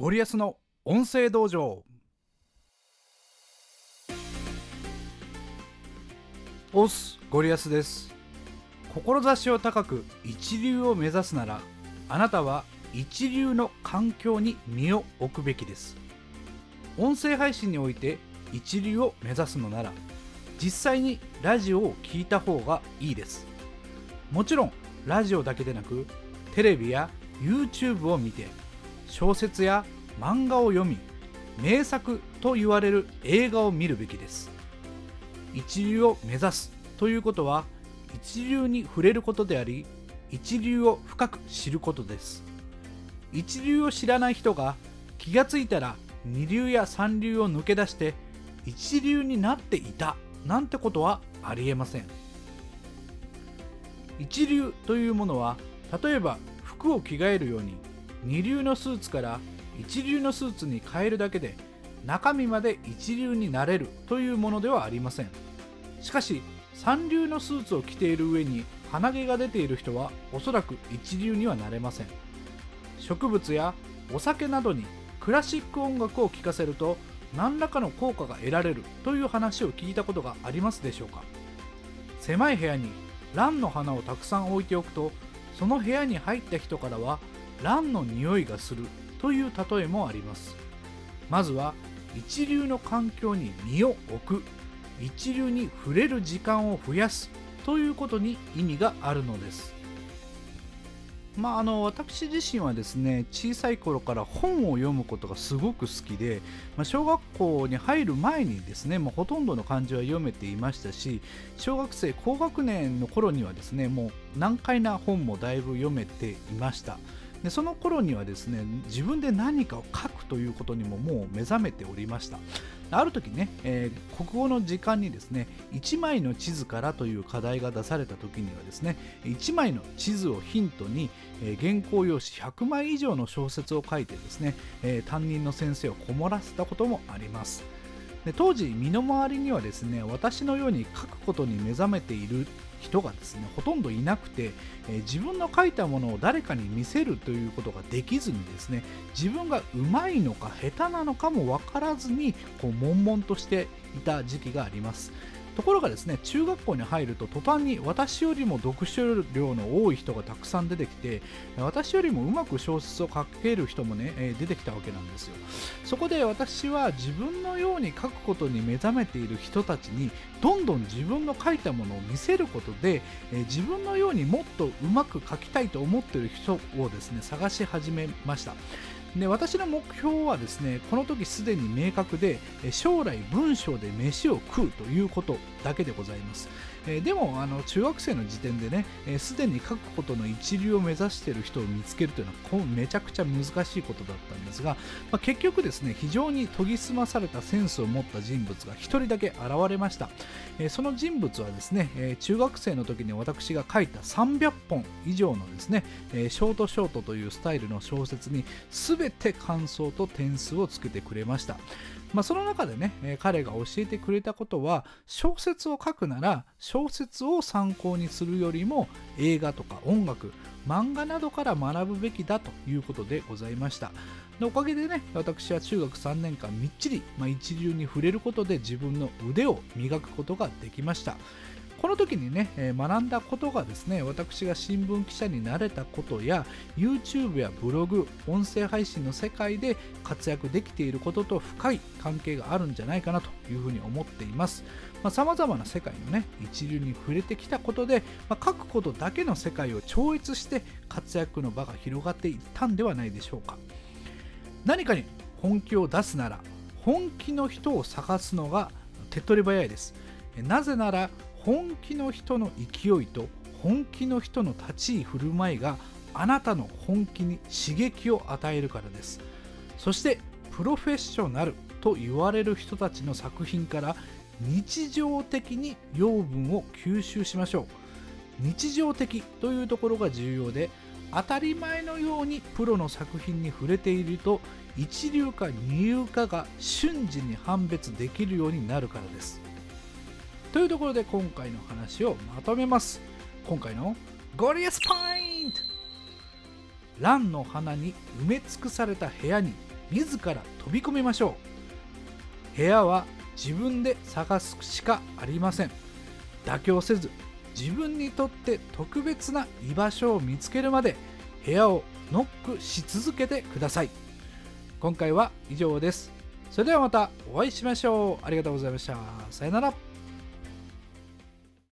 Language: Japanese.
ゴリアスの音声道場。オスゴリアスです。志を高く一流を目指すならあなたは一流の環境に身を置くべきです。音声配信において一流を目指すのなら実際にラジオを聴いた方がいいです。もちろんラジオだけでなくテレビや YouTube を見て小説や漫画を読み名作と言われる映画を見るべきです。一流を目指すということは一流に触れることであり一流を深く知ることです。一流を知らない人が気がついたら二流や三流を抜け出して一流になっていたなんてことはありえません。一流というものは例えば服を着替えるように二流のスーツから一流のスーツに変えるだけで中身まで一流になれるというものではありません。しかし三流のスーツを着ている上に鼻毛が出ている人はおそらく一流にはなれません。植物やお酒などにクラシック音楽を聴かせると何らかの効果が得られるという話を聞いたことがありますでしょうか。狭い部屋にランの花をたくさん置いておくとその部屋に入った人からはランの匂いがする。という例えもあります。まずは一流の環境に身を置く。一流に触れる時間を増やす。ということに意味があるのです。まあ、あの私自身はですね小さい頃から本を読むことがすごく好きで、まあ、小学校に入る前にですねもうほとんどの漢字は読めていましたし小学生高学年の頃にはですねもう難解な本もだいぶ読めていました。でその頃にはですね自分で何かを書くということにももう目覚めておりました。ある時ね、えー、国語の時間にですね1枚の地図からという課題が出された時にはですね1枚の地図をヒントに、えー、原稿用紙100枚以上の小説を書いてですね、えー、担任の先生をこもらせたこともあります。で当時身の回りにはですね私のように書くことに目覚めている人がですねほとんどいなくて、えー、自分の書いたものを誰かに見せるということができずにですね自分がうまいのか下手なのかも分からずにこう悶々としていた時期があります。ところがですね中学校に入ると途端に私よりも読書量の多い人がたくさん出てきて私よりもうまく小説を書ける人もね、え出てきたわけなんですよ。そこで私は自分のように書くことに目覚めている人たちにどんどん自分の書いたものを見せることで、え自分のようにもっとうまく書きたいと思っている人をですね探し始めました。で私の目標はですねこの時すでに明確で将来文章で飯を食うということだけでございます、えでもあの中学生の時点でねすで、に書くことの一流を目指している人を見つけるというのはこめちゃくちゃ難しいことだったんですが、まあ、結局ですね非常に研ぎ澄まされたセンスを持った人物が1人だけ現れました、えその人物はですね、え中学生の時に私が書いた300本以上のですね、えショートショートというスタイルの小説に全て感想と点数をつけてくれました。まあ、その中でね、え、彼が教えてくれたことは小説を書くなら小説を参考にするよりも映画とか音楽漫画などから学ぶべきだということでございました。おかげでね私は中学3年間みっちり、まあ、一流に触れることで自分の腕を磨くことができました。この時にね、え学んだことがですね、私が新聞記者になれたことや、YouTube やブログ、音声配信の世界で活躍できていることと深い関係があるんじゃないかなというふうに思っています。さまざ、まな世界のね、一流に触れてきたことで、まあ、書くことだけの世界を超越して活躍の場が広がっていったんではないでしょうか。何かに本気を出すなら、本気の人を探すのが手っ取り早いです。なぜなら本気の人の勢いと本気の人の立ち居振る舞いがあなたの本気に刺激を与えるからです。そしてプロフェッショナルと言われる人たちの作品から日常的に養分を吸収しましょう。日常的というところが重要で当たり前のようにプロの作品に触れていると一流か二流かが瞬時に判別できるようになるからです。というところで今回の話をまとめます。今回のゴリアスポイント。ランの花に埋め尽くされた部屋に自ら飛び込みましょう。部屋は自分で探すしかありません。妥協せず自分にとって特別な居場所を見つけるまで部屋をノックし続けてください。今回は以上です。それではまたお会いしましょう。ありがとうございました。さよなら。